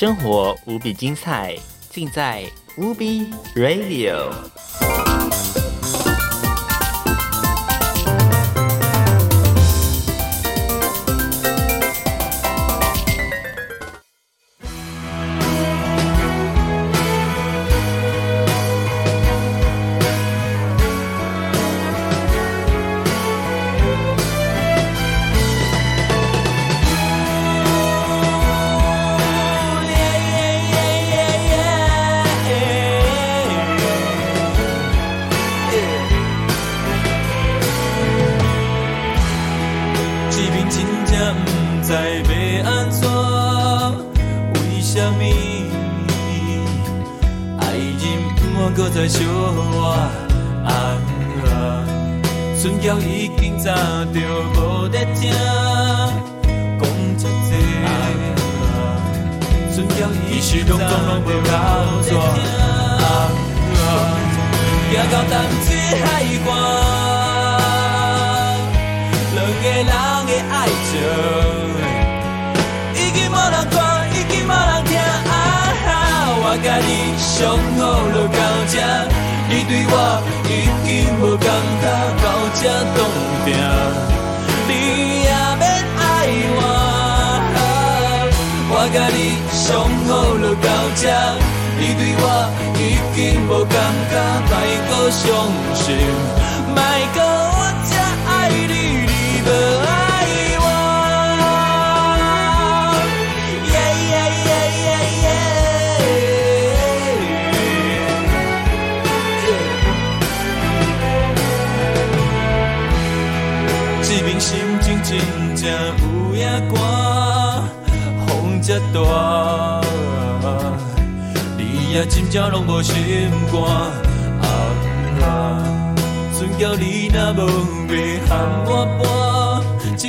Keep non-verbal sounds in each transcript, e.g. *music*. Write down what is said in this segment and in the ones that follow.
生活无比精彩，尽在 UB Radio。莫搁伤心，莫搁我这爱你。你无爱我，耶耶耶耶耶！这边心情真正有影寒，风这大，你也真正拢无心肝。啊船叫你若无要喊我搬一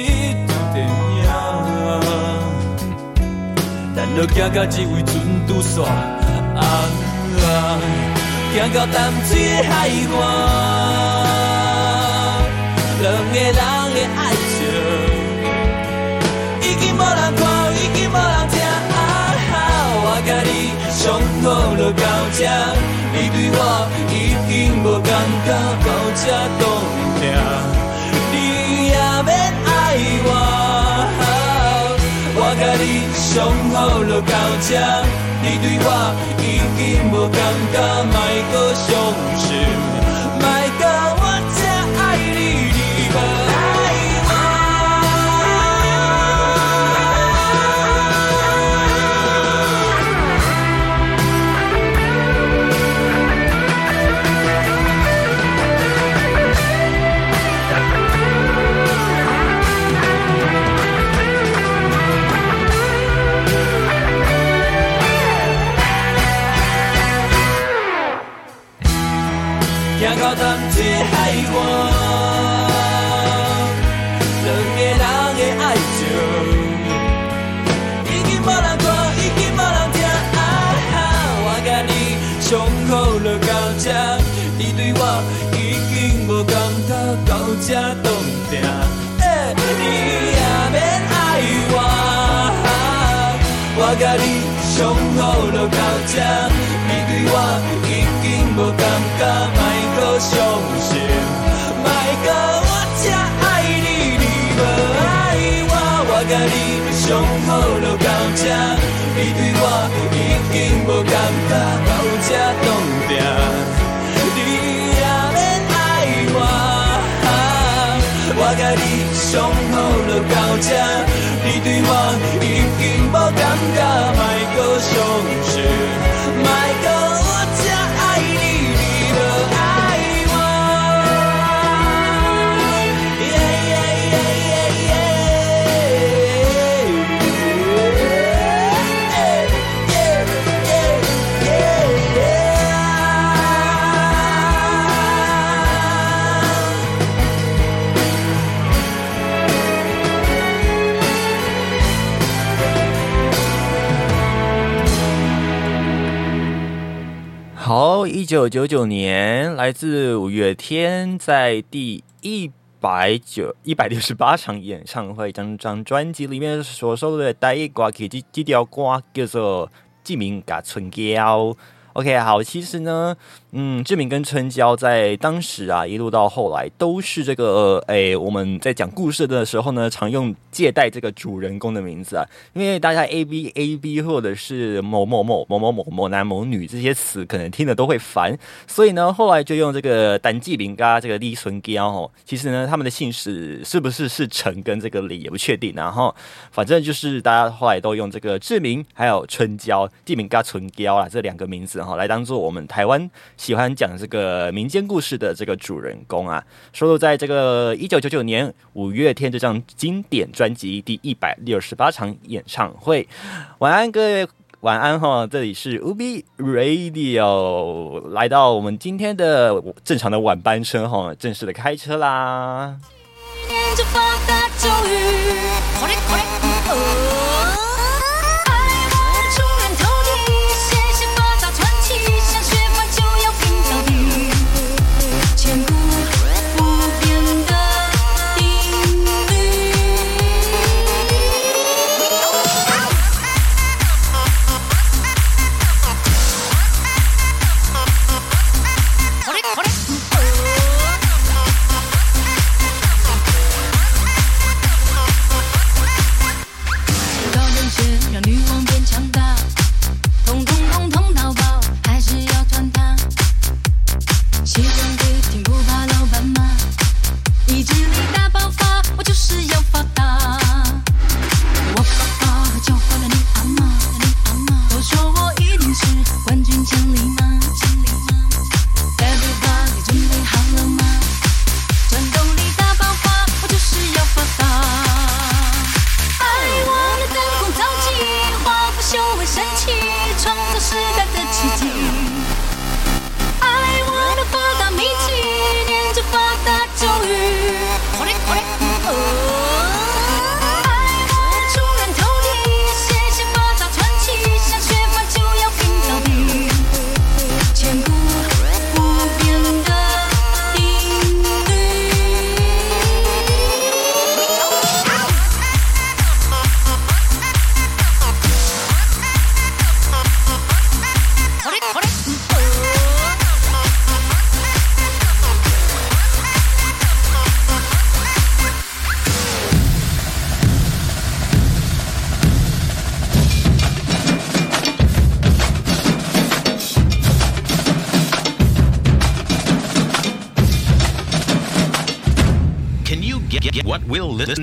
场电影，咱落行到这位船拄煞，啊啊，行到淡水的海岸，两个人的爱情已经无人看，已经无人听，啊，我甲你相好就到这。你对我无感觉，到这冻定，你也免爱我。我甲你上好就到这，你对我已经无感觉，莫阁伤心，到这冻定。你也免爱我，我甲你相好就到这，你对我已经无感觉，莫搁伤心，莫搁我这爱你，你无爱我，我甲你相好就到这，你对我已经无感觉，到这冻定，我甲你相好就到这九九九年，来自五月天在第一百九一百六十八场演唱会，张张专辑里面所收的第一歌曲，这这条歌叫做《志明嘎春娇》。OK，好，其实呢。嗯，志明跟春娇在当时啊，一路到后来都是这个，诶，我们在讲故事的时候呢，常用借代这个主人公的名字啊，因为大家 A B A B 或者是某某某某某某某男某女这些词，可能听的都会烦，所以呢，后来就用这个单季明嘎这个李春娇哦，其实呢，他们的姓氏是不是是陈跟这个李也不确定，然后反正就是大家后来都用这个志明还有春娇，地名嘎春娇啊这两个名字哈，来当做我们台湾。喜欢讲这个民间故事的这个主人公啊，收录在这个一九九九年五月天这张经典专辑第一百六十八场演唱会。晚安，各位，晚安哈！这里是 UB Radio，来到我们今天的正常的晚班车哈，正式的开车啦。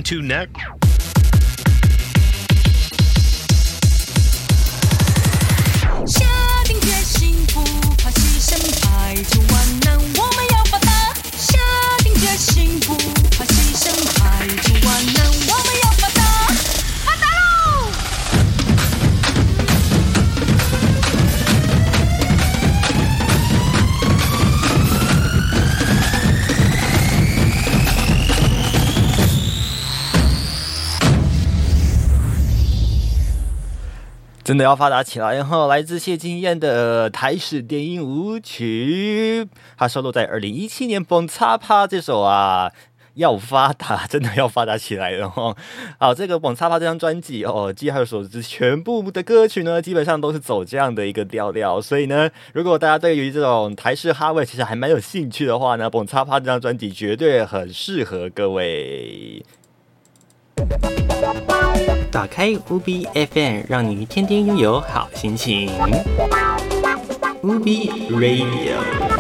two neck. 真的要发达起来！然后来自谢金燕的台式电音舞曲，它收录在二零一七年《蹦擦趴》这首啊，要发达，真的要发达起来了哈！好，这个《蹦擦趴》这张专辑哦，据他所知，全部的歌曲呢，基本上都是走这样的一个调调。所以呢，如果大家对于这种台式哈味其实还蛮有兴趣的话呢，《蹦擦趴》这张专辑绝对很适合各位。打开 UB FM，让你天天拥有好心情。UB Radio。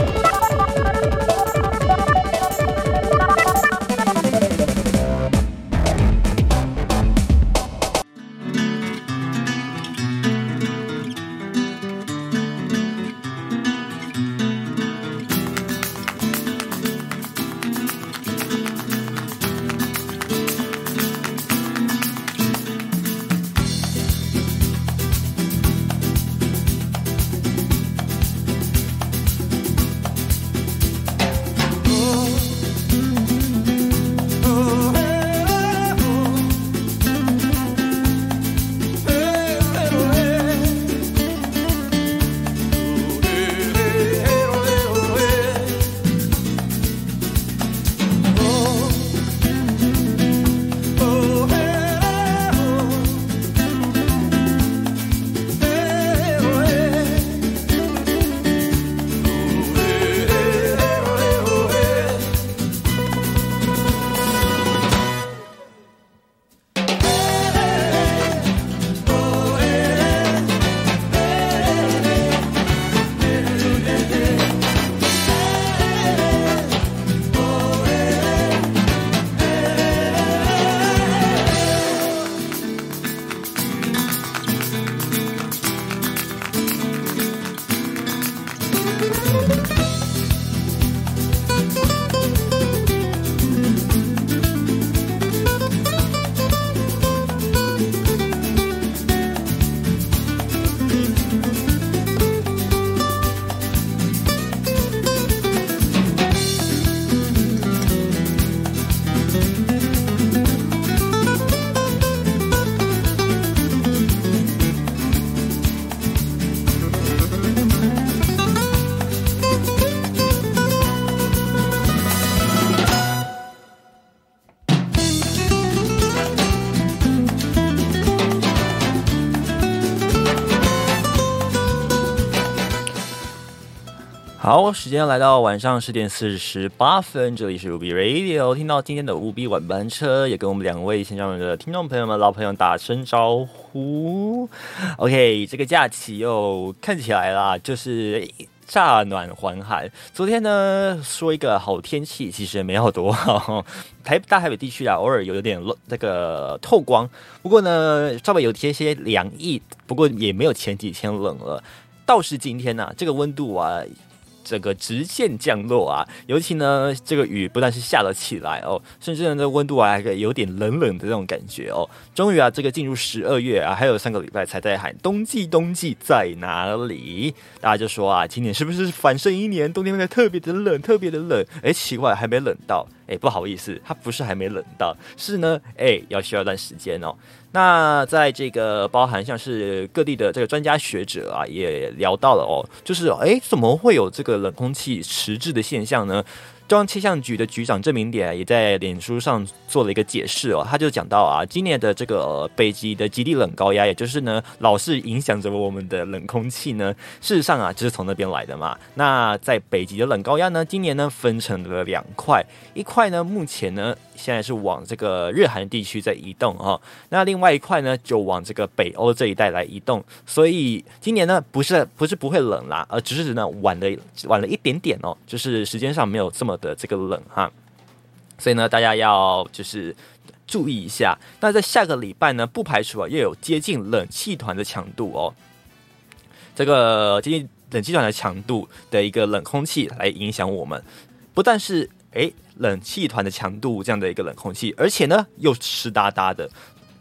好，时间来到晚上十点四十八分，这里是 UB Radio，听到今天的 UB 晚班车，也跟我们两位线上的听众朋友们、老朋友打声招呼。OK，这个假期又看起来啦，就是乍暖还寒。昨天呢，说一个好天气，其实也没有多好。*laughs* 台大台北地区啊，偶尔有有点那个透光，不过呢，稍微有些些凉意，不过也没有前几天冷了。倒是今天呢、这个温度啊。这个直线降落啊，尤其呢，这个雨不但是下了起来哦，甚至呢，这温度啊还有点冷冷的这种感觉哦。终于啊，这个进入十二月啊，还有三个礼拜才在喊冬季，冬季在哪里？大家就说啊，今年是不是反胜一年，冬天变得特别的冷，特别的冷？哎，奇怪，还没冷到。哎，不好意思，它不是还没冷到，是呢，哎，要需要一段时间哦。那在这个包含像是各地的这个专家学者啊，也聊到了哦，就是哎，怎么会有这个冷空气迟滞的现象呢？中央气象局的局长郑明典也在脸书上做了一个解释哦，他就讲到啊，今年的这个北极的极地冷高压，也就是呢，老是影响着我们的冷空气呢，事实上啊，就是从那边来的嘛。那在北极的冷高压呢，今年呢分成了两块，一块呢目前呢现在是往这个日韩地区在移动哈，那另外一块呢就往这个北欧这一带来移动，所以今年呢不是不是不会冷啦，而只是呢晚了晚了一点点哦，就是时间上没有这么的这个冷哈，所以呢大家要就是注意一下。那在下个礼拜呢，不排除啊又有接近冷气团的强度哦，这个接近冷气团的强度的一个冷空气来影响我们，不但是诶冷气团的强度这样的一个冷空气，而且呢又湿哒哒的。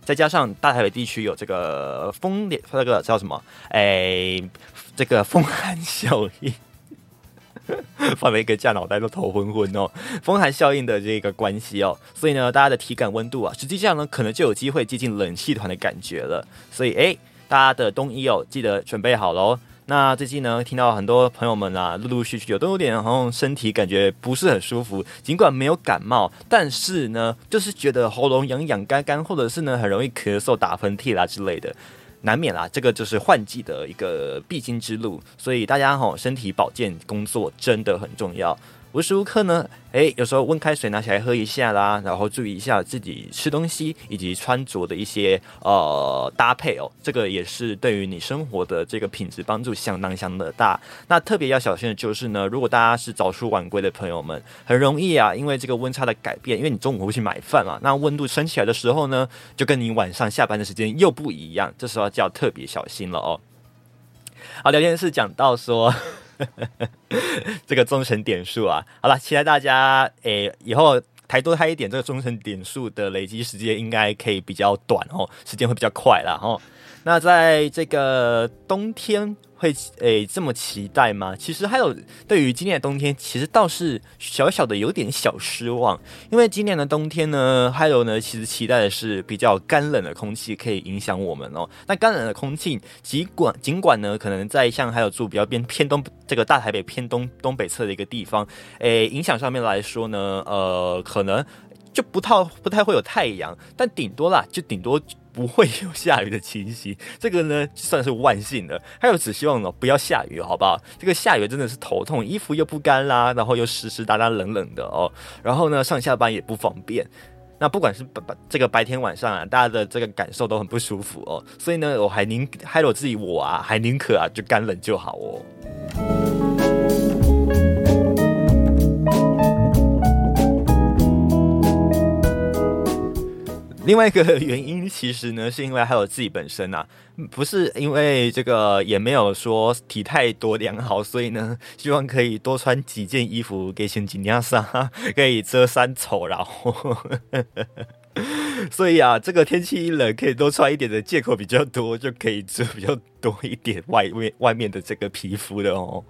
再加上大台北地区有这个风，那个叫什么？哎，这个风寒效应，*laughs* 放了一个假，脑袋都头昏昏哦。风寒效应的这个关系哦，所以呢，大家的体感温度啊，实际上呢，可能就有机会接近冷气团的感觉了。所以，哎，大家的冬衣哦，记得准备好喽。那最近呢，听到很多朋友们啊，陆陆续续有都有点好像身体感觉不是很舒服，尽管没有感冒，但是呢，就是觉得喉咙痒痒干干，或者是呢很容易咳嗽、打喷嚏啦之类的，难免啦。这个就是换季的一个必经之路，所以大家哈、身体保健工作真的很重要。无时无刻呢，诶，有时候温开水拿起来喝一下啦，然后注意一下自己吃东西以及穿着的一些呃搭配哦，这个也是对于你生活的这个品质帮助相当相当的大。那特别要小心的就是呢，如果大家是早出晚归的朋友们，很容易啊，因为这个温差的改变，因为你中午会去买饭嘛，那温度升起来的时候呢，就跟你晚上下班的时间又不一样，这时候就要特别小心了哦。好，聊天室讲到说。*laughs* 这个忠诚点数啊，好了，期待大家诶、以后抬多开一点，这个忠诚点数的累积时间应该可以比较短哦，时间会比较快啦哦。那在这个冬天会诶、这么期待吗？其实还有对于今年的冬天，其实倒是小小的有点小失望，因为今年的冬天呢，还有呢，其实期待的是比较干冷的空气可以影响我们哦。那干冷的空气，尽管尽管呢，可能在像还有住比较偏偏东这个大台北偏东东北侧的一个地方，诶，影响上面来说呢，呃，可能就不太不太会有太阳，但顶多啦，就顶多不会有下雨的情形。*laughs* 这个呢算是万幸的。还有只希望呢不要下雨，好不好？这个下雨真的是头痛，衣服又不干啦，然后又湿湿哒哒冷冷的哦，然后呢上下班也不方便。那不管是白白这个白天晚上啊，大家的这个感受都很不舒服哦，所以呢，我还宁还有我自己我啊，还宁可啊就干冷就好哦。另外一个原因，其实呢，是因为还有自己本身啊，不是因为这个，也没有说体态多良好，所以呢，希望可以多穿几件衣服给先紧压上，*laughs* 可以遮三丑，然后，*laughs* 所以啊，这个天气一冷，可以多穿一点的借口比较多，就可以遮比较多一点外面外面的这个皮肤的哦。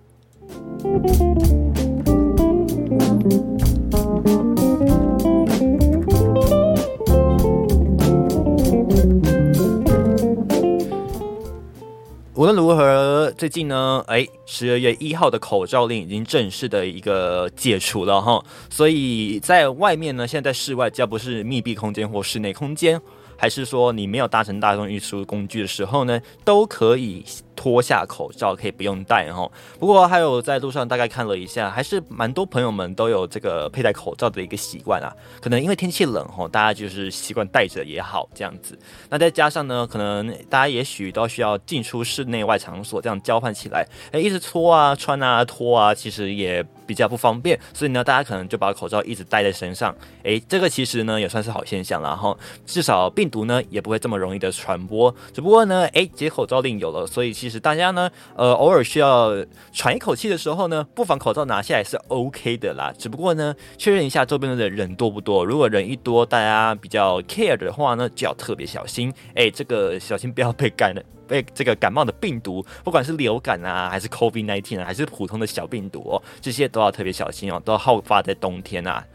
无论如何，最近呢，哎，十二月一号的口罩令已经正式的一个解除了哈，所以在外面呢，现在在室外，只要不是密闭空间或室内空间，还是说你没有搭乘大众运输工具的时候呢，都可以脱下口罩，可以不用戴哈。不过还有在路上大概看了一下，还是蛮多朋友们都有这个佩戴口罩的一个习惯啊。可能因为天气冷哈，大家就是习惯戴着也好这样子。那再加上呢，可能大家也许都需要进出室内外场所，这样交换起来，哎，一直脱啊、穿啊、脱啊，其实也比较不方便。所以呢，大家可能就把口罩一直戴在身上，哎，这个其实呢也算是好现象了哈。至少病毒呢也不会这么容易的传播。只不过呢，哎，解口罩令有了，所以其实大家呢，呃，偶尔需要喘一口气的时候呢，不妨口罩拿下来是 OK 的啦。只不过呢，确认一下周边的人多不多。如果人一多，大家比较 care 的话呢，就要特别小心。哎，这个小心不要被感染，被这个感冒的病毒，不管是流感啊，还是 COVID-19 啊，还是普通的小病毒哦，这些都要特别小心哦，都要好发在冬天啊。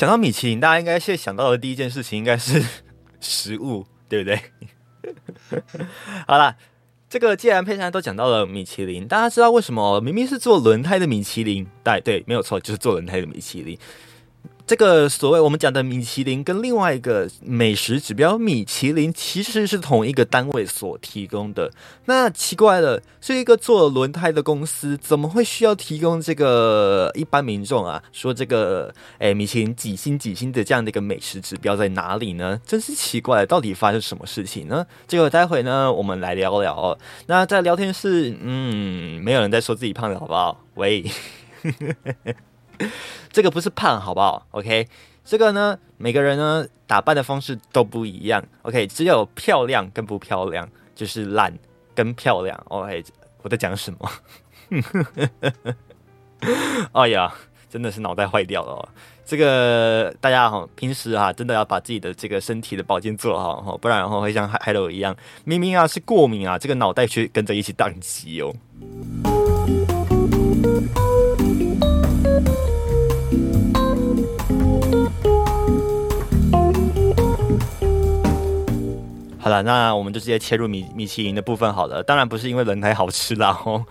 讲到米其林，大家应该现在想到的第一件事情应该是食物，对不对？*laughs* 好了，这个既然佩珊都讲到了米其林，大家知道为什么明明是做轮胎的米其林，对对，没有错，就是做轮胎的米其林。这个所谓我们讲的米其林，跟另外一个美食指标米其林其实是同一个单位所提供的。那奇怪了，是一个做轮胎的公司，怎么会需要提供这个一般民众啊？说这个诶，米其林几星几星的这样的一个美食指标在哪里呢？真是奇怪，到底发生什么事情呢？这个待会呢，我们来聊聊。那在聊天室，嗯，没有人在说自己胖的好不好？喂。*laughs* 这个不是胖，好不好？OK，这个呢，每个人呢打扮的方式都不一样。OK，只有漂亮跟不漂亮，就是懒跟漂亮。OK，我在讲什么？*laughs* 哎呀，真的是脑袋坏掉了。这个大家哈，平时哈，真的要把自己的这个身体的保健做好哈，不然的话会像海海楼一样，明明啊是过敏啊，这个脑袋却跟着一起宕机哦。好了，那我们就直接切入米米其林的部分好了。当然不是因为轮胎好吃啦哦。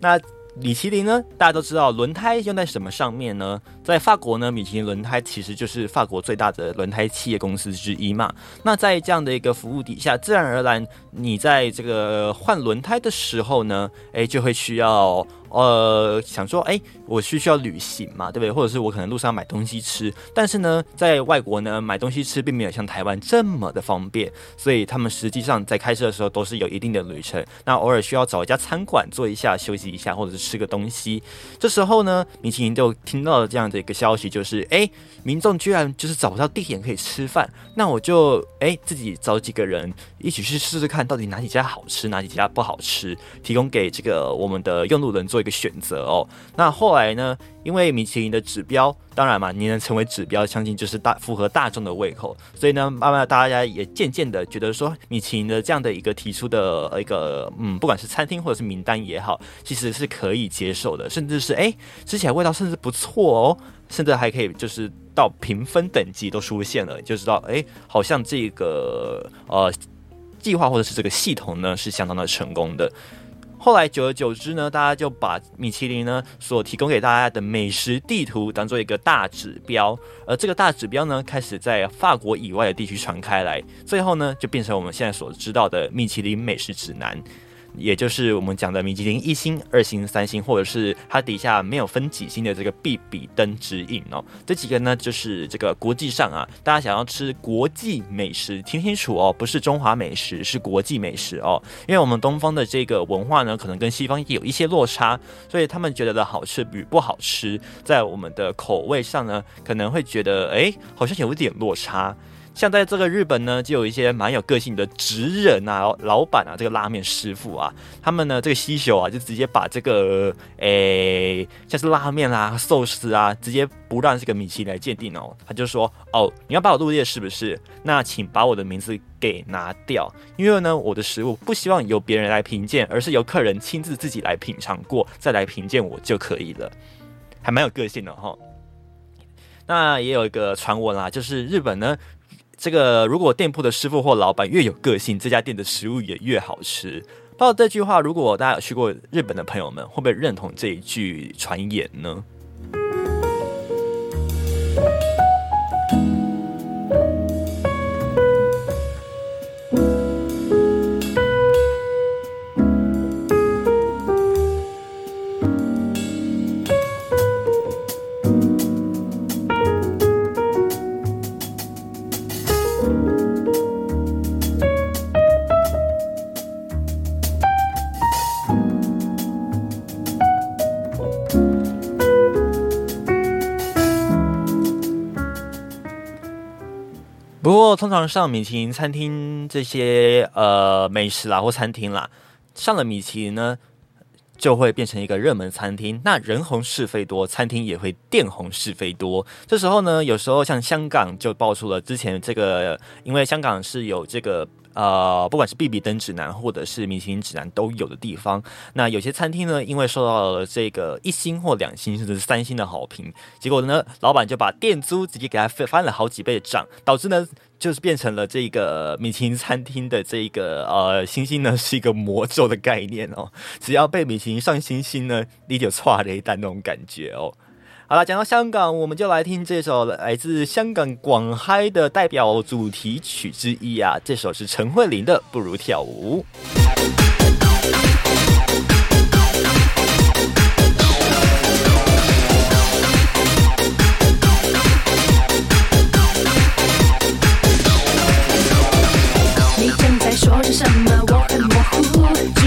那米其林呢？大家都知道轮胎用在什么上面呢？在法国呢，米其林轮胎其实就是法国最大的轮胎企业公司之一嘛。那在这样的一个服务底下，自然而然，你在这个换轮胎的时候呢，诶，就会需要。呃，想说，哎，我需需要旅行嘛，对不对？或者是我可能路上买东西吃，但是呢，在外国呢，买东西吃并没有像台湾这么的方便，所以他们实际上在开车的时候都是有一定的旅程。那偶尔需要找一家餐馆坐一下休息一下，或者是吃个东西。这时候呢，米其林就听到了这样的一个消息，就是哎，民众居然就是找不到地点可以吃饭，那我就哎自己找几个人一起去试试看，到底哪几家好吃，哪几家不好吃，提供给这个我们的用路人做。做一个选择哦。那后来呢？因为米其林的指标，当然嘛，你能成为指标，相信就是大符合大众的胃口。所以呢，慢慢大家也渐渐的觉得说，米其林的这样的一个提出的一个嗯，不管是餐厅或者是名单也好，其实是可以接受的，甚至是哎，吃起来味道甚至不错哦，甚至还可以就是到评分等级都出现了，就知道哎，好像这个呃计划或者是这个系统呢是相当的成功的。后来久而久之呢，大家就把米其林呢所提供给大家的美食地图当做一个大指标，而这个大指标呢开始在法国以外的地区传开来，最后呢就变成我们现在所知道的米其林美食指南。也就是我们讲的米其林一星、二星、三星，或者是它底下没有分几星的这个必比登指引哦。这几个呢，就是这个国际上啊，大家想要吃国际美食，听清楚哦，不是中华美食，是国际美食哦。因为我们东方的这个文化呢，可能跟西方有一些落差，所以他们觉得的好吃与不好吃，在我们的口味上呢，可能会觉得哎，好像有一点落差。像在这个日本呢，就有一些蛮有个性的职人啊、老板啊，这个拉面师傅啊，他们呢这个西秀啊，就直接把这个诶，像是拉面啊、寿司啊，直接不让这个米其林来鉴定哦。他就说：“哦，你要把我入列是不是？那请把我的名字给拿掉，因为呢，我的食物不希望由别人来评鉴，而是由客人亲自自己来品尝过，再来评鉴我就可以了。”还蛮有个性的哈。那也有一个传闻啦，就是日本呢。这个如果店铺的师傅或老板越有个性，这家店的食物也越好吃。不知道这句话，如果大家有去过日本的朋友们，会不会认同这一句传言呢？上米其林餐厅这些呃美食啦或餐厅啦，上了米其林呢，就会变成一个热门餐厅。那人红是非多，餐厅也会店红是非多。这时候呢，有时候像香港就爆出了之前这个，因为香港是有这个。呃，不管是 B B 登指南或者是米其林指南都有的地方，那有些餐厅呢，因为受到了这个一星或两星甚至三星的好评，结果呢，老板就把店租直接给他翻了好几倍的涨，导致呢，就是变成了这个米其林餐厅的这个呃星星呢是一个魔咒的概念哦，只要被米其林上星星呢，你就错了一单那种感觉哦。好了，讲到香港，我们就来听这首来自香港广嗨的代表主题曲之一啊，这首是陈慧琳的《不如跳舞》。正在说着什么？我很模糊，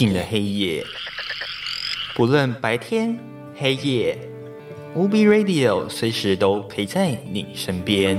宁静的黑夜，不论白天黑夜，无 B Radio 随时都陪在你身边。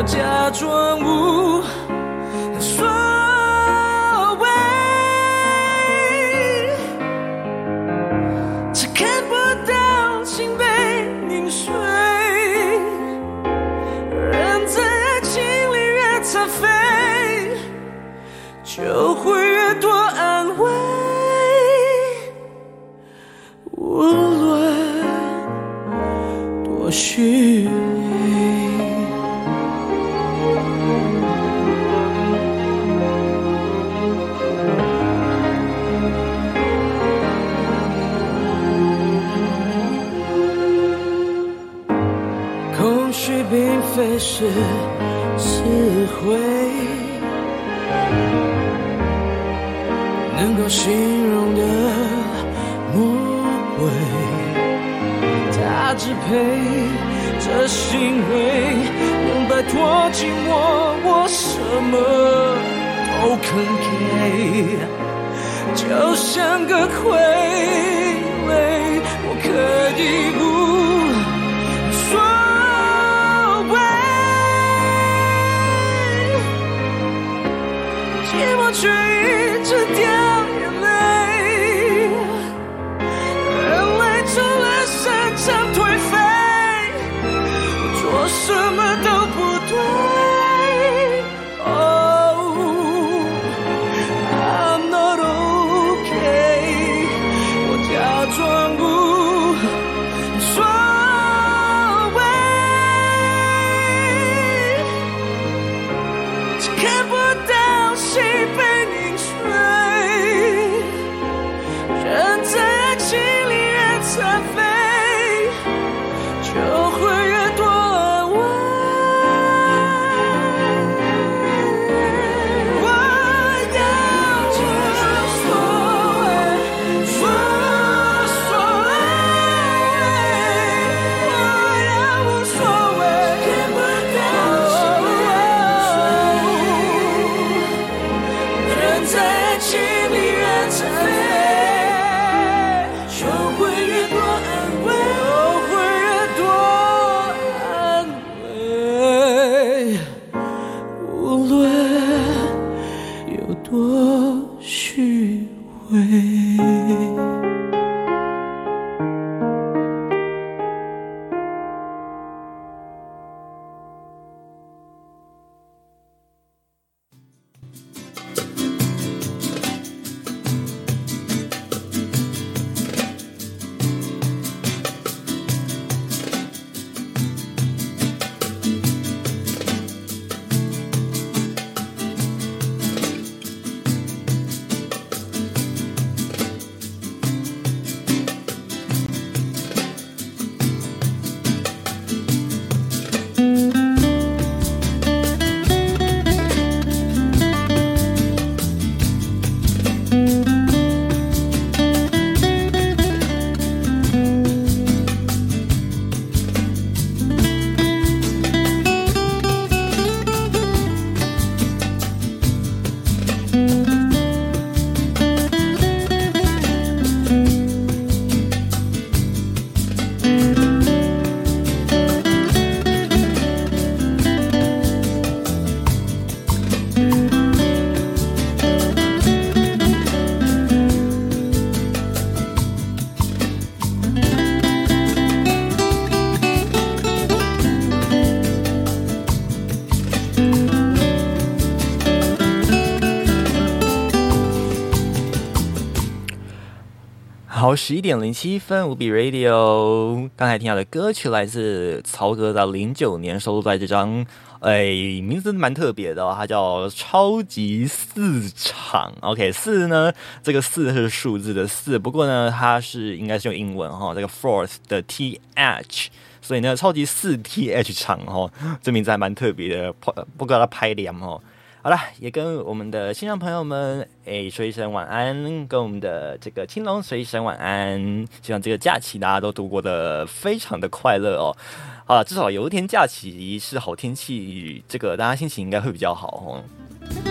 我假装无。会是词汇，能够形容的魔鬼，他支配着行为，能摆脱寂寞，我什么都肯给，就像个傀儡，我可以不。好，十一点零七分，无比 Radio。刚才听到的歌曲来自曹格的零九年收录在这张，哎，名字蛮特别的、哦，它叫《超级四场》。OK，四呢，这个四是数字的四，不过呢，它是应该是用英文哈、这个 fourth 的 th，所以呢，超级四 th 场哈、这名字还蛮特别的，不不知道它拍脸哦。好了，也跟我们的新上朋友们诶说一声晚安，跟我们的这个青龙说一声晚安。希望这个假期大家都度过的非常的快乐哦。好，至少有一天假期是好天气，这个大家心情应该会比较好哦。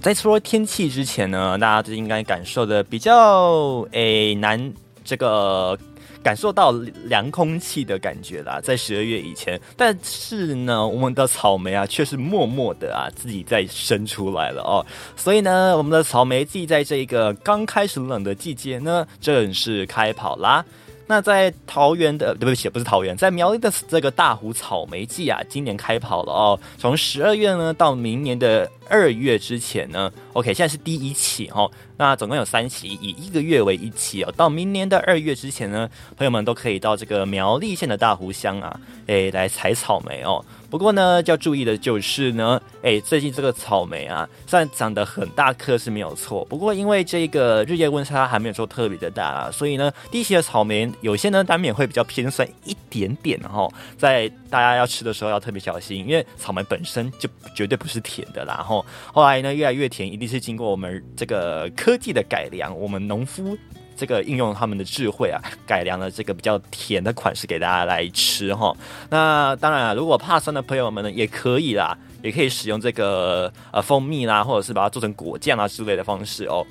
在说天气之前呢，大家就应该感受的比较诶难，这个感受到凉空气的感觉啦，在十二月以前。但是呢，我们的草莓啊，却是默默的啊自己在生出来了哦。所以呢，我们的草莓季在这个刚开始冷的季节呢，正式开跑啦。那在桃园的，对不起，不是桃园，在苗栗的这个大湖草莓季啊，今年开跑了哦。从十二月呢到明年的二月之前呢，OK，现在是第一期哦。那总共有三期，以一个月为一期哦。到明年的二月之前呢，朋友们都可以到这个苗栗县的大湖乡啊，诶，来采草莓哦。不过呢，要注意的就是呢，诶，最近这个草莓啊，虽然长得很大颗是没有错，不过因为这个日夜温差还没有说特别的大啊，所以呢，第一期的草莓有些呢难免会比较偏酸一点点哈、在大家要吃的时候要特别小心，因为草莓本身就绝对不是甜的啦。然后后来呢，越来越甜，一定是经过我们这个科技的改良，我们农夫。这个应用他们的智慧啊，*laughs* 改良了这个比较甜的款式给大家来吃哈。那当然、啊，如果怕酸的朋友们呢，也可以啦，也可以使用这个呃蜂蜜啦，或者是把它做成果酱啊之类的方式哦。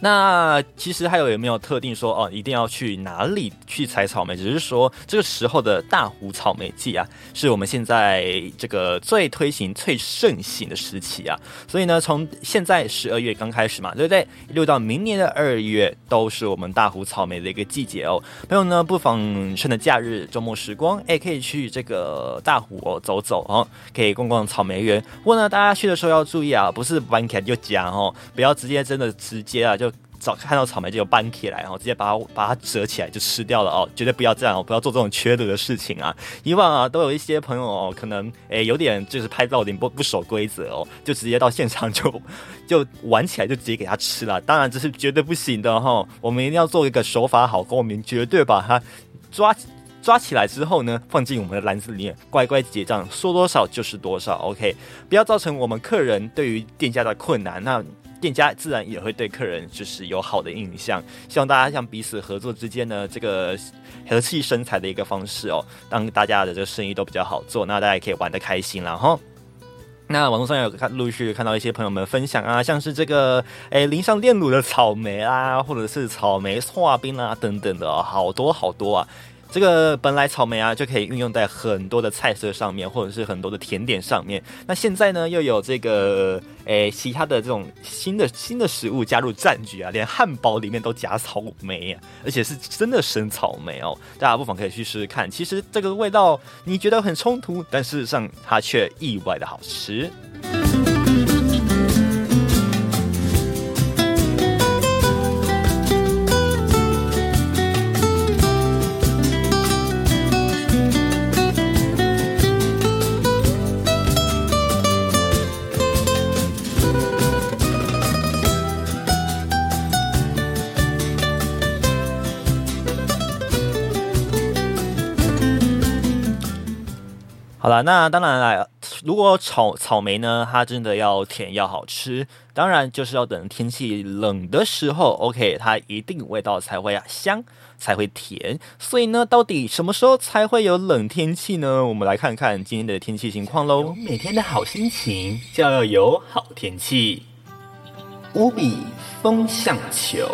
那其实还有有没有特定说哦，一定要去哪里去采草莓？只是说这个时候的大湖草莓季啊，是我们现在这个最推行、最盛行的时期啊。所以呢，从现在十二月刚开始嘛，对不对？一路到明年的二月，都是我们大湖草莓的一个季节哦。朋友呢，不妨趁着假日、周末时光，哎，可以去这个大湖走走哦，可以逛逛草莓园。不过呢，大家去的时候要注意啊，不是搬起来就夹哦，不要直接真的直接啊就。早看到草莓就搬起来，然后直接把它把它折起来就吃掉了哦，绝对不要这样哦，不要做这种缺德的事情啊！以往啊，都有一些朋友哦，可能诶有点就是拍照有点不不守规则哦，就直接到现场就就玩起来，就直接给他吃了。当然这是绝对不行的哈、我们一定要做一个守法好公民，绝对把它抓。抓起来之后呢，放进我们的篮子里面，乖乖结账，说多少就是多少。OK，不要造成我们客人对于店家的困难。那店家自然也会对客人就是有好的印象。希望大家像彼此合作之间呢，这个和气生财的一个方式哦，让大家的这个生意都比较好做，那大家也可以玩得开心了哈。那网络上有看陆续看到一些朋友们分享啊，像是这个诶淋上炼乳的草莓啊，或者是草莓刨冰啊等等的、哦，好多好多啊。这个本来草莓啊就可以运用在很多的菜色上面，或者是很多的甜点上面。那现在呢又有这个诶其他的这种新的新的食物加入战局啊，连汉堡里面都夹草莓啊，而且是真的生草莓哦。大家不妨可以去试试看。其实这个味道你觉得很冲突，但事实上它却意外的好吃。好了，那当然了，如果草草莓呢，它真的要甜要好吃，当然就是要等天气冷的时候，OK，它一定味道才会啊香，才会甜。所以呢，到底什么时候才会有冷天气呢？我们来看看今天的天气情况喽。每天的好心情就要有好天气，无比风向球。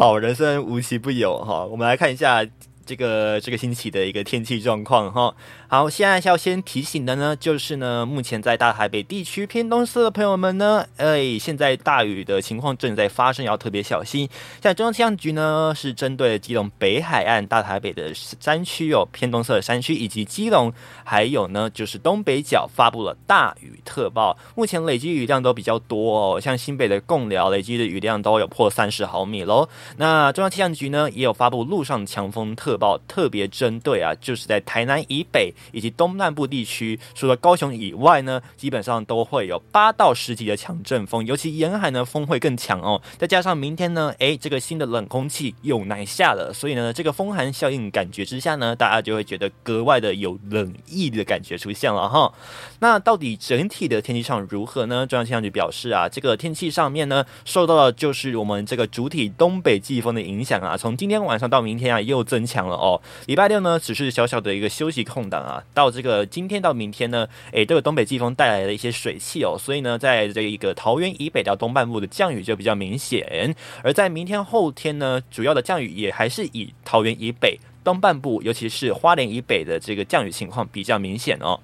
好，人生无奇不有哈。我们来看一下这个这个星期的一个天气状况哈。好，现在要先提醒的呢，就是呢，目前在大台北地区偏东侧的朋友们呢，哎，现在大雨的情况正在发生，要特别小心。像中央气象局呢，是针对基隆北海岸、大台北的山区有偏东侧的山区，以及基隆，还有呢就是东北角发布了大雨特报，目前累积雨量都比较多哦，像新北的贡寮累积的雨量都有破三十毫米喽。那中央气象局呢，也有发布陆上强风特报，特别针对啊，就是在台南以北。以及东南部地区，除了高雄以外呢，基本上都会有八到十级的强阵风，尤其沿海呢风会更强哦。再加上明天呢，诶，这个新的冷空气又南下了，所以呢，这个风寒效应感觉之下呢，大家就会觉得格外的有冷意的感觉出现了哈。那到底整体的天气上如何呢？中央气象局表示啊，这个天气上面呢，受到的就是我们这个主体东北季风的影响啊，从今天晚上到明天啊，又增强了哦。礼拜六呢，只是小小的一个休息空档啊。啊，到这个今天到明天呢，诶，都有东北季风带来的一些水汽哦，所以呢，在这一个桃园以北到东半部的降雨就比较明显，而在明天后天呢，主要的降雨也还是以桃园以北东半部，尤其是花莲以北的这个降雨情况比较明显哦。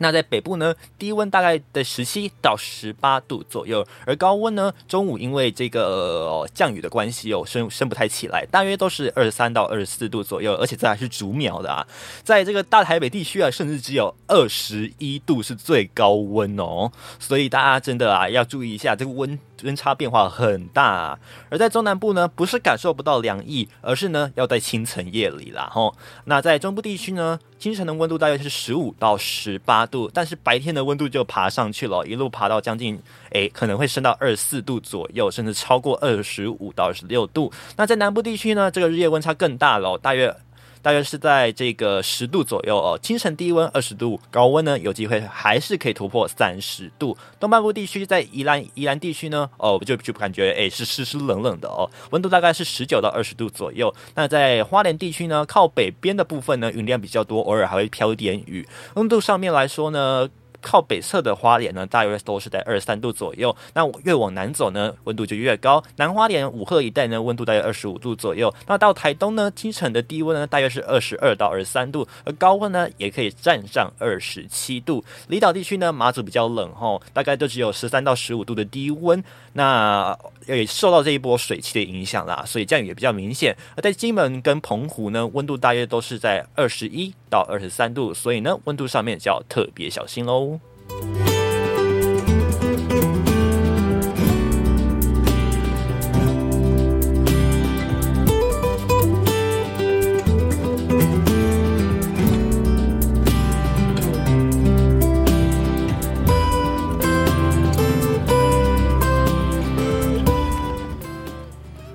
那在北部呢，低温大概的十七到十八度左右，而高温呢，中午因为这个降雨的关系哦，升升不太起来，大约都是二十三到二十四度左右，而且这还是逐秒的啊，在这个大台北地区啊，甚至只有二十一度是最高温哦，所以大家真的啊要注意一下这个温。温差变化很大，而在中南部呢，不是感受不到凉意，而是呢要在清晨夜里啦吼。那在中部地区呢，清晨的温度大约是十五到十八度，但是白天的温度就爬上去了，一路爬到将近诶可能会升到二十四度左右，甚至超过二十五到二十六度。那在南部地区呢，这个日夜温差更大了，大约。大约是在这个十度左右哦，清晨低温二十度，高温呢有机会还是可以突破三十度。东半部地区在宜兰宜兰地区呢，哦就就感觉诶是湿湿冷冷的哦，温度大概是十九到二十度左右。那在花莲地区呢，靠北边的部分呢，云量比较多，偶尔还会飘一点雨。温度上面来说呢。靠北侧的花莲呢，大约都是在二十三度左右。那越往南走呢，温度就越高。南花莲、五鹤一带呢，温度大约二十五度左右。那到台东呢，清晨的低温呢，大约是二十二到二十三度，而高温呢，也可以站上二十七度。离岛地区呢，马祖比较冷吼，大概都只有十三到十五度的低温。那也受到这一波水汽的影响啦，所以降雨也比较明显。而在金门跟澎湖呢，温度大约都是在二十一到二十三度，所以呢，温度上面就要特别小心喽。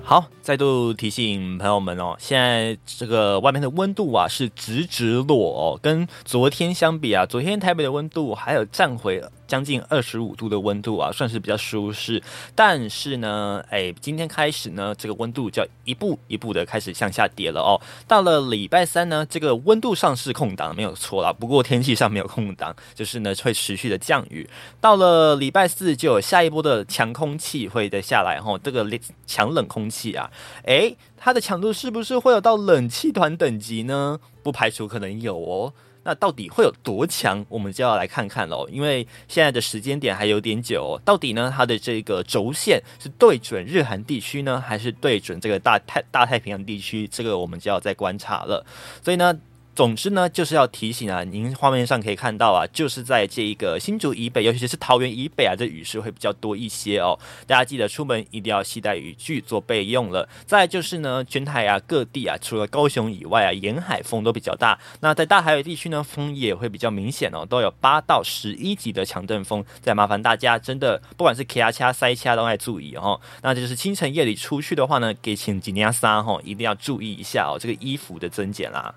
好，再度提醒朋友们哦，现在这个外面的温度啊是直直落哦，跟昨天相比啊，昨天台北的温度还有站回将近二十五度的温度啊，算是比较舒适。但是呢，哎，今天开始呢，这个温度就要一步一步的开始向下跌了哦。到了礼拜三呢，这个温度上是空档没有错啦，不过天气上没有空档，就是呢会持续的降雨。到了礼拜四就有下一波的强空气会再下来哦，这个强冷空气啊，哎，它的强度是不是会有到冷气团等级呢？不排除可能有哦。那到底会有多强？我们就要来看看喽。因为现在的时间点还有点久，到底呢它的这个轴线是对准日韩地区呢，还是对准这个大太大太平洋地区？这个我们就要再观察了。所以呢。总之呢，就是要提醒啊，您画面上可以看到啊，就是在这一个新竹以北，尤其是桃园以北啊，这雨势会比较多一些哦。大家记得出门一定要携带雨具做备用了。再就是呢，全台啊各地啊，除了高雄以外啊，沿海风都比较大。那在大台北地区呢，风也会比较明显哦，都有八到十一级的强阵风。再麻烦大家真的不管是卡卡塞卡都要注意哦。那就是清晨夜里出去的话呢，给请几年三哈，一定要注意一下哦，这个衣服的增减啦。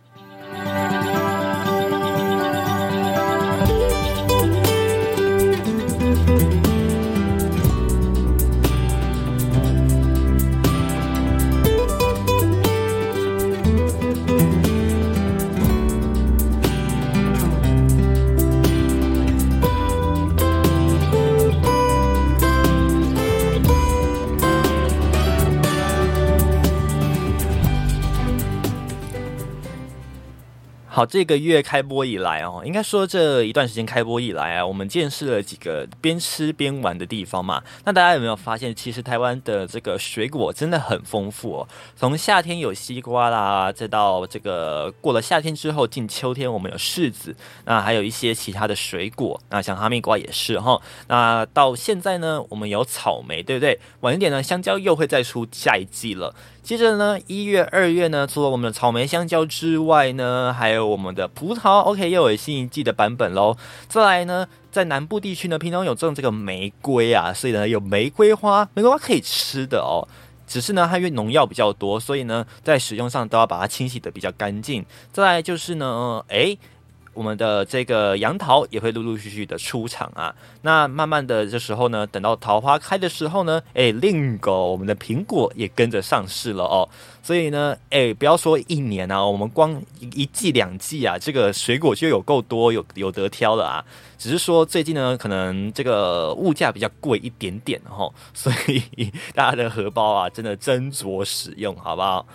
Bye. 好，这个月开播以来哦，应该说这一段时间开播以来啊，我们见识了几个边吃边玩的地方嘛。那大家有没有发现，其实台湾的这个水果真的很丰富哦。从夏天有西瓜啦，再到这个过了夏天之后进秋天，我们有柿子，那还有一些其他的水果，那像哈密瓜也是哈。那到现在呢，我们有草莓，对不对？晚一点呢，香蕉又会再出下一季了。接着呢，一月、二月呢，除了我们的草莓、香蕉之外呢，还有我们的葡萄，OK，又有新一季的版本喽。再来呢，在南部地区呢，平常有种这个玫瑰啊，所以呢，有玫瑰花，玫瑰花可以吃的哦。只是呢，它因为农药比较多，所以呢，在使用上都要把它清洗的比较干净。再来就是呢，诶。我们的这个杨桃也会陆陆续续的出场啊。那慢慢的这时候呢，等到桃花开的时候呢，哎，另一个我们的苹果也跟着上市了哦。所以呢，哎，不要说一年啊，我们光一季两季啊，这个水果就有够多，有有得挑了啊。只是说最近呢，可能这个物价比较贵一点点哈，所以 *laughs* 大家的荷包啊，真的斟酌使用，好不好？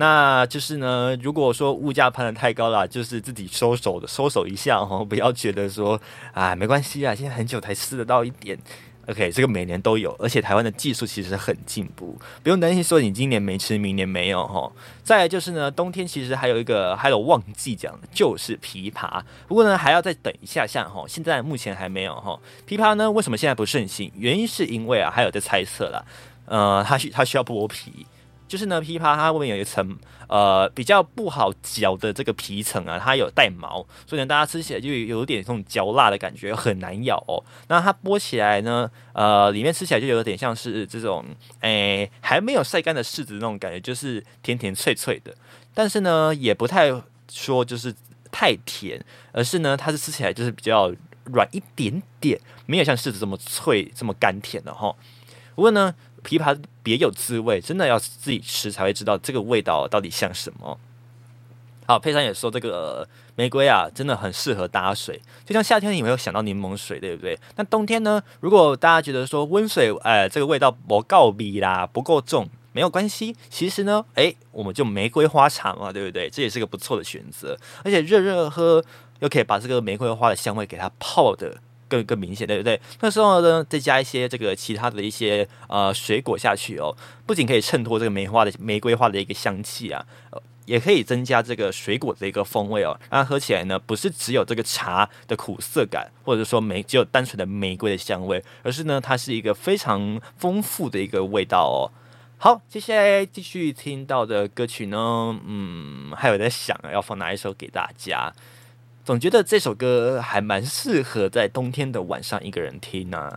那就是呢，如果说物价攀的太高了，就是自己收手的收手一下哦，不要觉得说啊没关系啊，现在很久才吃得到一点。OK，这个每年都有，而且台湾的技术其实很进步，不用担心说你今年没吃，明年没有哈。再就是呢，冬天其实还有一个还有旺季讲就是枇杷，不过呢还要再等一下下哈，现在目前还没有哈。枇杷呢为什么现在不盛行？原因是因为啊还有在猜测了，呃，它需它需要剥皮。就是呢，枇杷它外面有一层呃比较不好嚼的这个皮层啊，它有带毛，所以呢大家吃起来就有点这种嚼蜡的感觉，很难咬哦。那它剥起来呢，呃，里面吃起来就有点像是这种诶还没有晒干的柿子那种感觉，就是甜甜脆脆的。但是呢，也不太说就是太甜，而是呢它是吃起来就是比较软一点点，没有像柿子这么脆这么甘甜的哈。不过呢。枇杷别有滋味，真的要自己吃才会知道这个味道到底像什么。好，佩珊也说这个玫瑰啊，真的很适合搭水，就像夏天你没有想到柠檬水，对不对？那冬天呢？如果大家觉得说温水，哎，这个味道不够逼啦，不够重，没有关系。其实呢，哎，我们就玫瑰花茶嘛，对不对？这也是个不错的选择，而且热热喝又可以把这个玫瑰花的香味给它泡的。更更明显，对不对？那时候呢，再加一些这个其他的一些呃水果下去哦，不仅可以衬托这个梅花的玫瑰花的一个香气啊，也可以增加这个水果的一个风味哦。那喝起来呢，不是只有这个茶的苦涩感，或者说玫只有单纯的玫瑰的香味，而是呢，它是一个非常丰富的一个味道哦。好，接下来继续听到的歌曲呢，嗯，还有在想要放哪一首给大家。总觉得这首歌还蛮适合在冬天的晚上一个人听呢。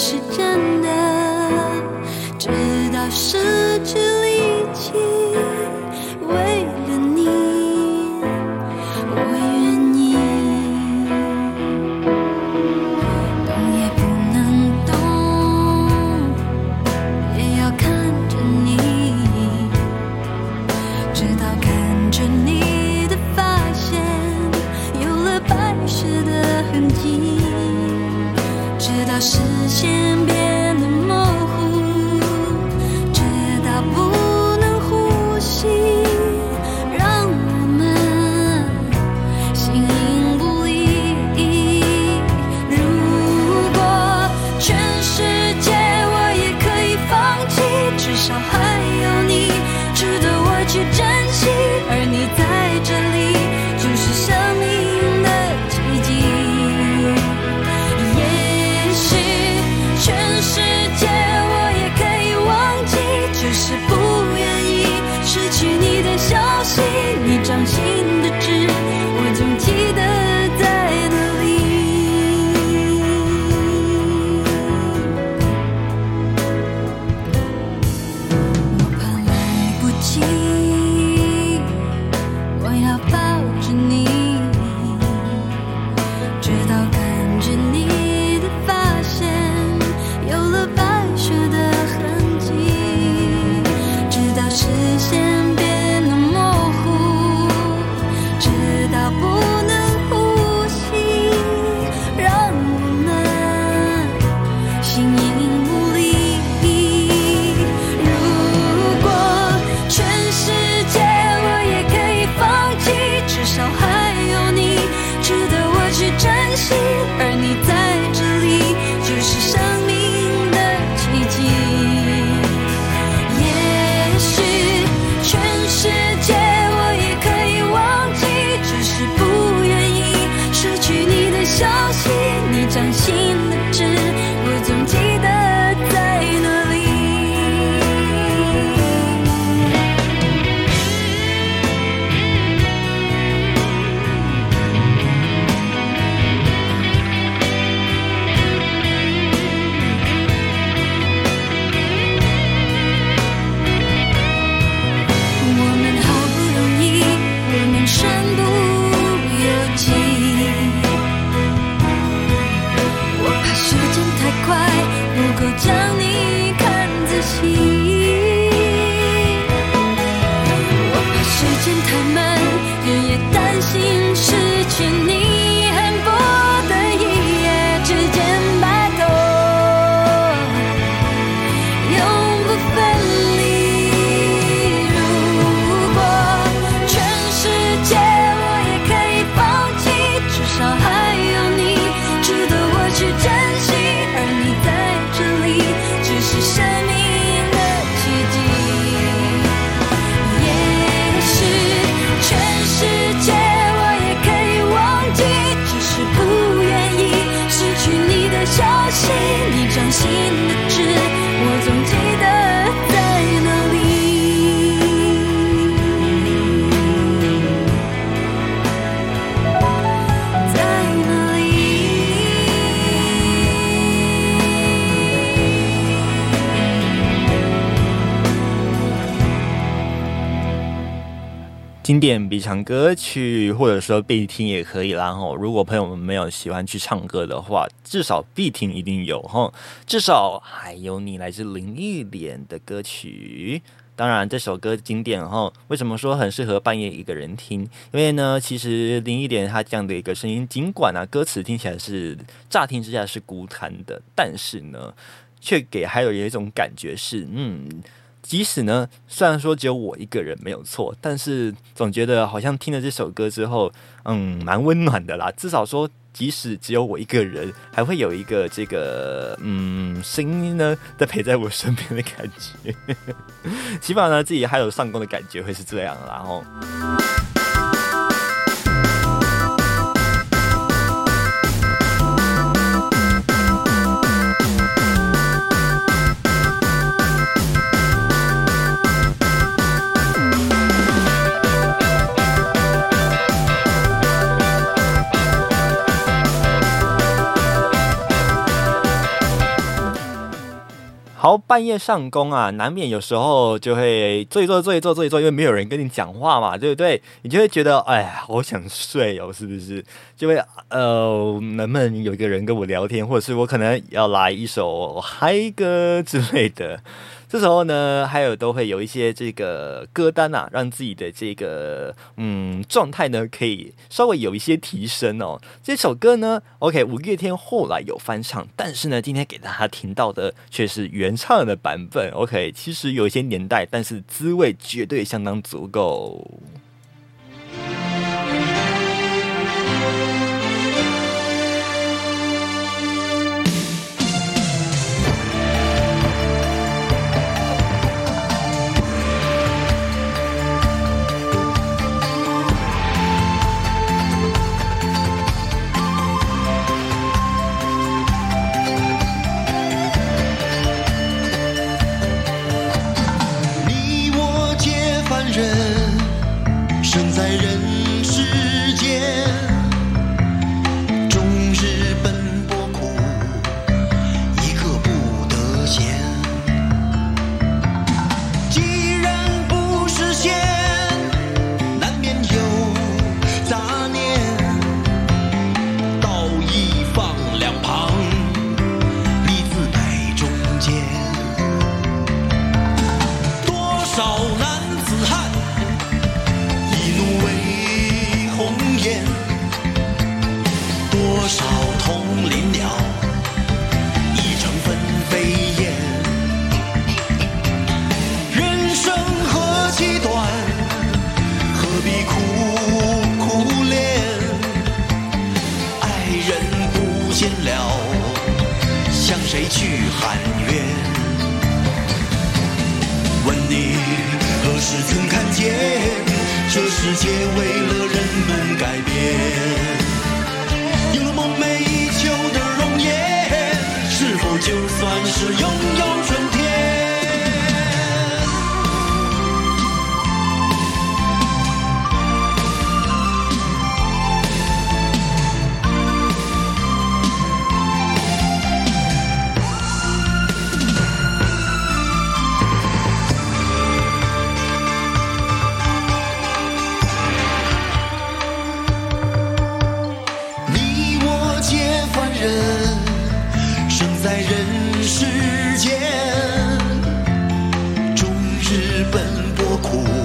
是真的，直到失经典必唱歌曲，或者说必听也可以啦。吼，如果朋友们没有喜欢去唱歌的话，至少必听一定有吼，至少还有你来自林忆莲的歌曲。当然，这首歌经典哈，为什么说很适合半夜一个人听？因为呢，其实林忆莲她这样的一个声音，尽管啊歌词听起来是乍听之下是孤单的，但是呢，却给还有一种感觉是，嗯，即使呢，虽然说只有我一个人没有错，但是总觉得好像听了这首歌之后，嗯，蛮温暖的啦。至少说，即使只有我一个人，还会有一个这个嗯声音呢，在陪在我身边的感觉。*laughs* 起码呢，自己还有上工的感觉会是这样，然后。好，半夜上工啊，难免有时候就会做一做、做一做、做一做，因为没有人跟你讲话嘛，对不对？你就会觉得，哎呀，好想睡哦，是不是？就会呃，能不能有一个人跟我聊天，或者是我可能要来一首嗨歌之类的。这时候呢，还有都会有一些这个歌单啊，让自己的这个嗯状态呢，可以稍微有一些提升哦。这首歌呢，OK，五月天后来有翻唱，但是呢，今天给大家听到的却是原唱的版本。OK，其实有一些年代，但是滋味绝对相当足够。哭。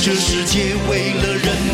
这世界为了人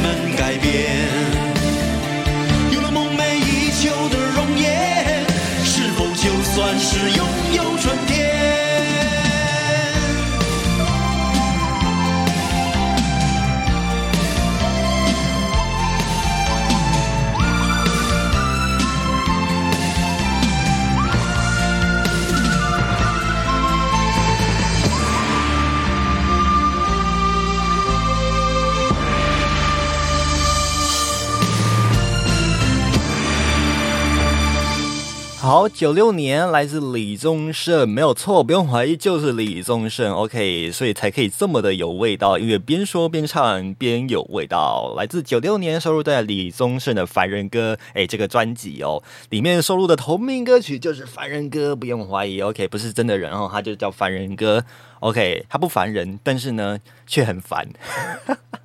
好，九六年来自李宗盛，没有错，不用怀疑，就是李宗盛。OK，所以才可以这么的有味道，因为边说边唱边有味道。来自九六年收录在李宗盛的《凡人歌》哎，这个专辑哦，里面收录的同名歌曲就是《凡人歌》，不用怀疑。OK，不是真的人哦，他就叫凡人歌。OK，他不烦人，但是呢，却很烦。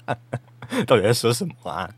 *laughs* 到底在说什么啊？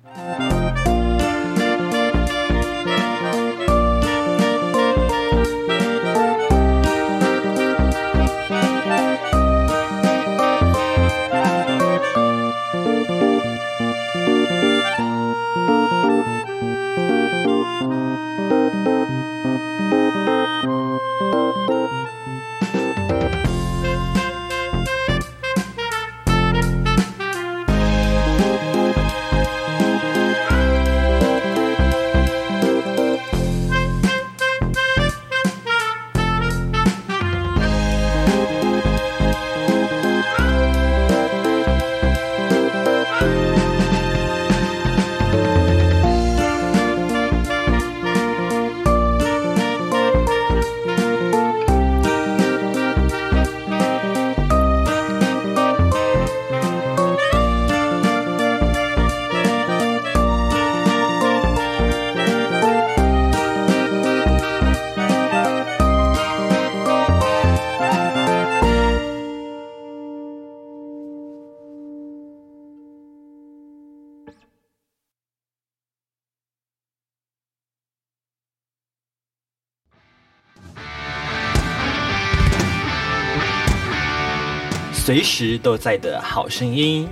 随时都在的好声音，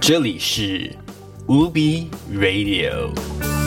这里是 UB Radio。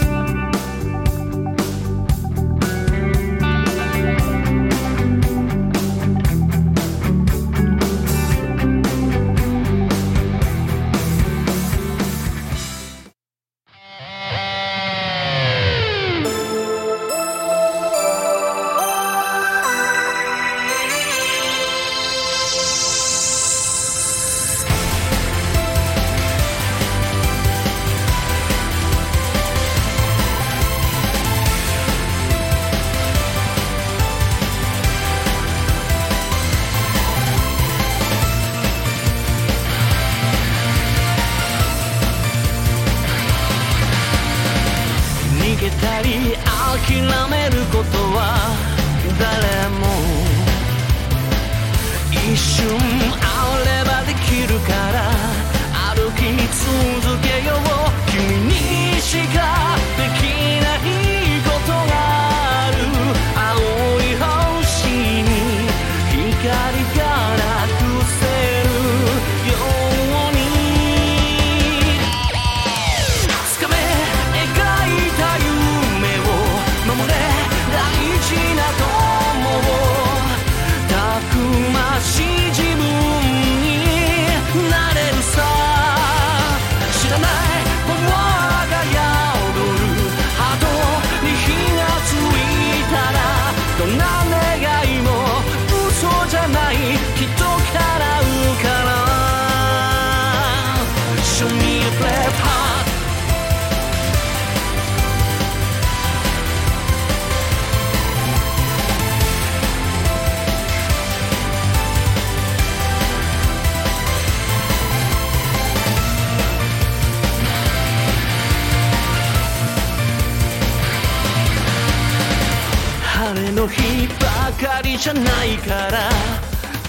ないから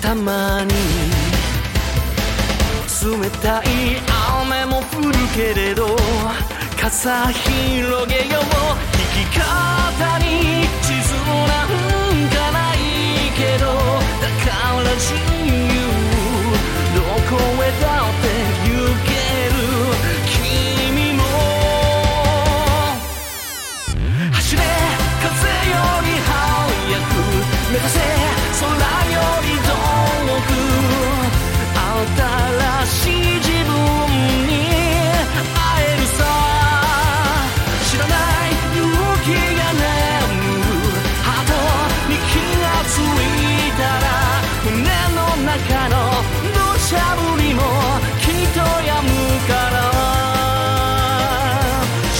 たまに冷たい雨も降るけれど傘広げよう生き方に地図なんかないけどだから自由。どこへだって行ける。君も走れ風より速く目指せ。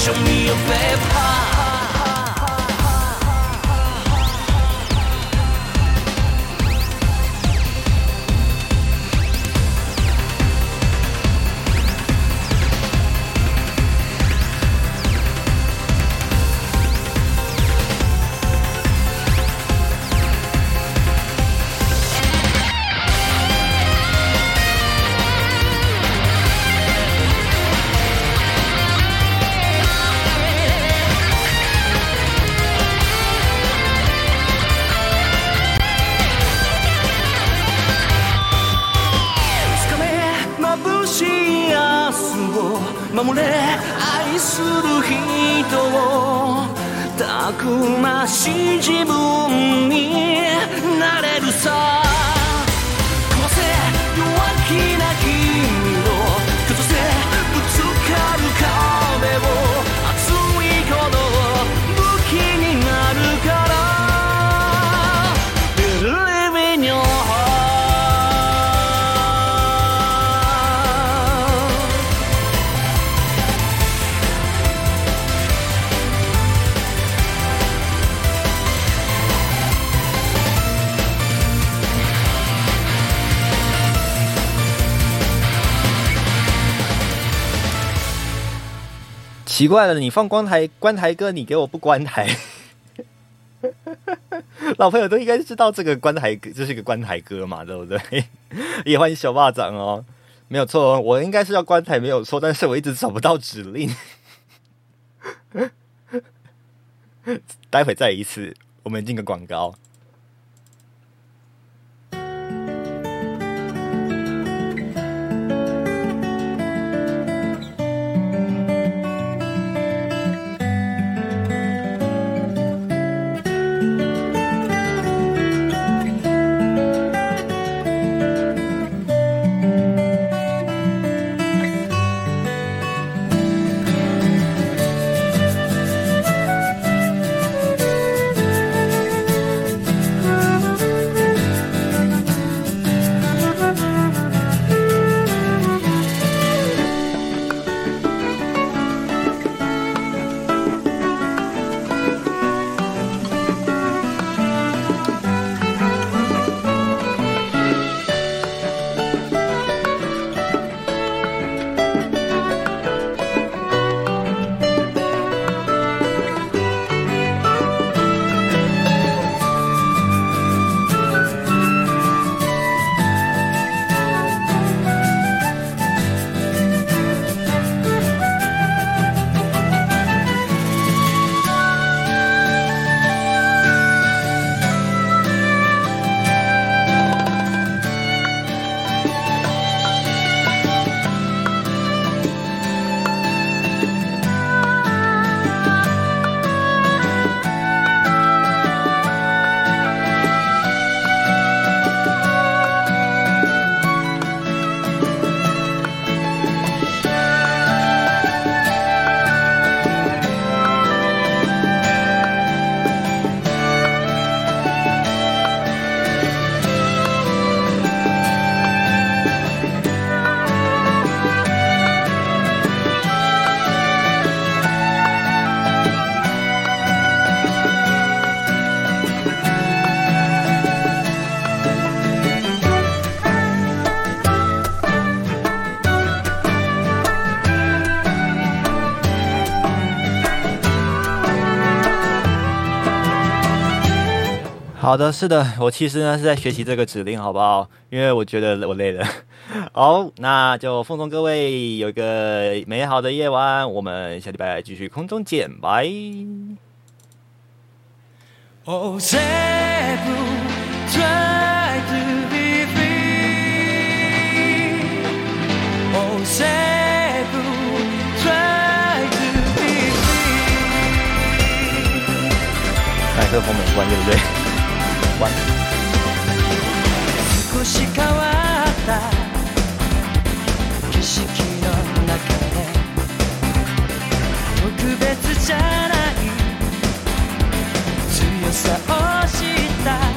Show me your paper 奇怪了，你放关台关台歌，你给我不关台。*laughs* 老朋友都应该知道这个关台歌，这是一个关台歌嘛，对不对？*laughs* 也欢迎小霸掌哦，没有错，我应该是要关台没有错，但是我一直找不到指令。*laughs* 待会再一次，我们进个广告。好的，是的，我其实呢是在学习这个指令，好不好？因为我觉得我累了。好，那就奉送各位有一个美好的夜晚，我们下礼拜继续空中见，拜。Oh, Zebu, try to be free. Oh, try to be free. 麦克风没关，对不对？少し変わった景色の中で特別じゃない。強さを知った。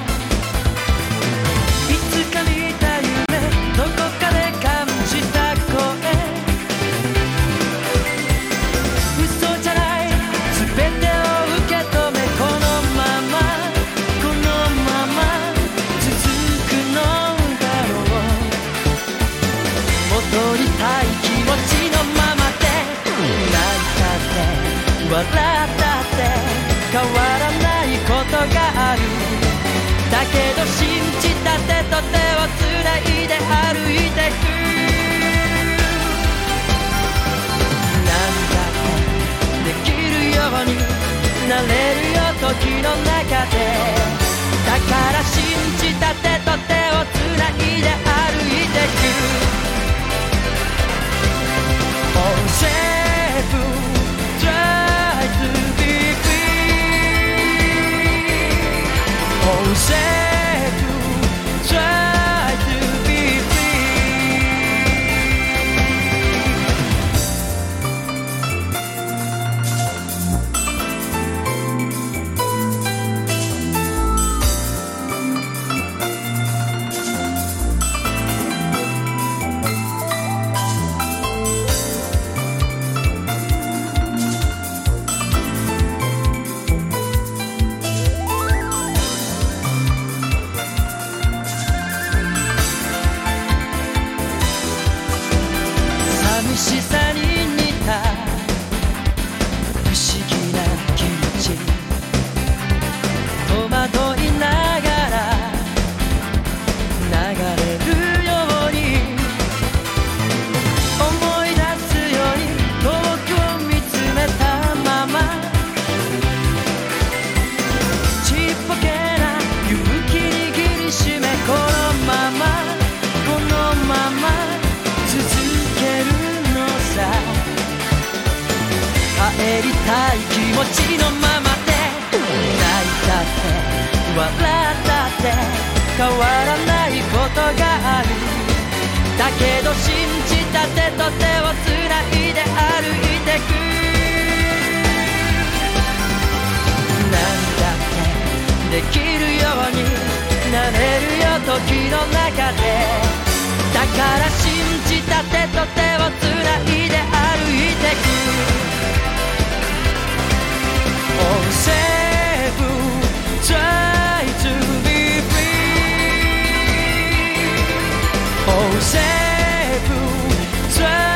ないことがあるだけど信じた手と手をつないで歩いてく。なんだってできるようになれるよ時の中で。だから信じた手と手をつないで歩いてく。say 寂しだけど信じた手と手をつないで歩いてくなんだってできるようになれるよ時の中でだから信じた手と手をつないで歩いてく Oh, Zebu, try to be free. Oh, Zebu. 身。